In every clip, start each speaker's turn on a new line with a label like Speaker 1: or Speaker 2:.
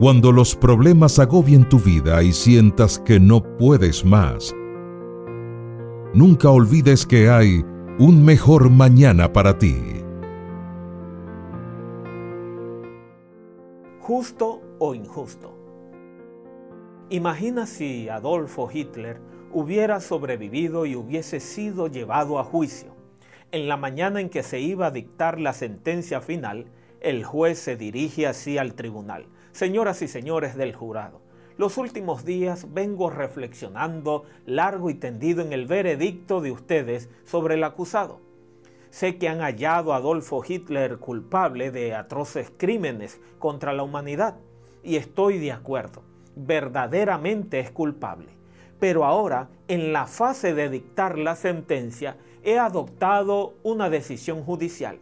Speaker 1: Cuando los problemas agobien tu vida y sientas que no puedes más, nunca olvides que hay un mejor mañana para ti.
Speaker 2: Justo o injusto. Imagina si Adolfo Hitler hubiera sobrevivido y hubiese sido llevado a juicio. En la mañana en que se iba a dictar la sentencia final, el juez se dirige así al tribunal. Señoras y señores del jurado, los últimos días vengo reflexionando largo y tendido en el veredicto de ustedes sobre el acusado. Sé que han hallado a Adolfo Hitler culpable de atroces crímenes contra la humanidad y estoy de acuerdo, verdaderamente es culpable. Pero ahora, en la fase de dictar la sentencia, he adoptado una decisión judicial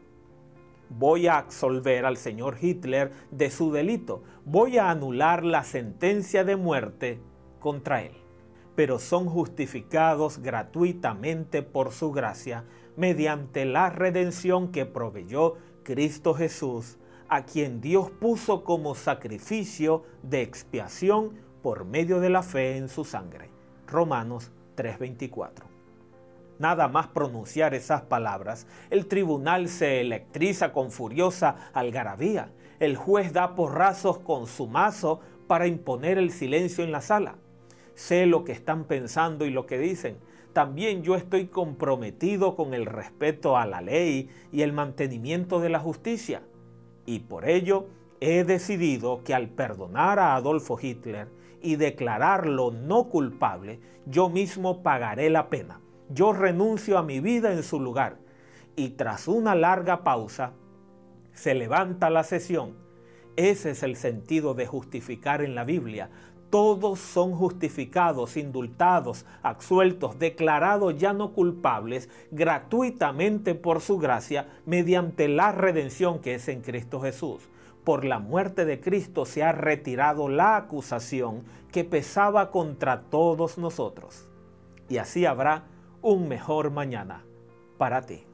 Speaker 2: voy a absolver al señor Hitler de su delito, voy a anular la sentencia de muerte contra él. Pero son justificados gratuitamente por su gracia mediante la redención que proveyó Cristo Jesús, a quien Dios puso como sacrificio de expiación por medio de la fe en su sangre. Romanos 3:24 nada más pronunciar esas palabras, el tribunal se electriza con furiosa algarabía. El juez da porrazos con su mazo para imponer el silencio en la sala. Sé lo que están pensando y lo que dicen. También yo estoy comprometido con el respeto a la ley y el mantenimiento de la justicia. Y por ello he decidido que al perdonar a Adolfo Hitler y declararlo no culpable, yo mismo pagaré la pena yo renuncio a mi vida en su lugar. Y tras una larga pausa, se levanta la sesión. Ese es el sentido de justificar en la Biblia. Todos son justificados, indultados, absueltos, declarados ya no culpables gratuitamente por su gracia mediante la redención que es en Cristo Jesús. Por la muerte de Cristo se ha retirado la acusación que pesaba contra todos nosotros. Y así habrá un mejor mañana para ti.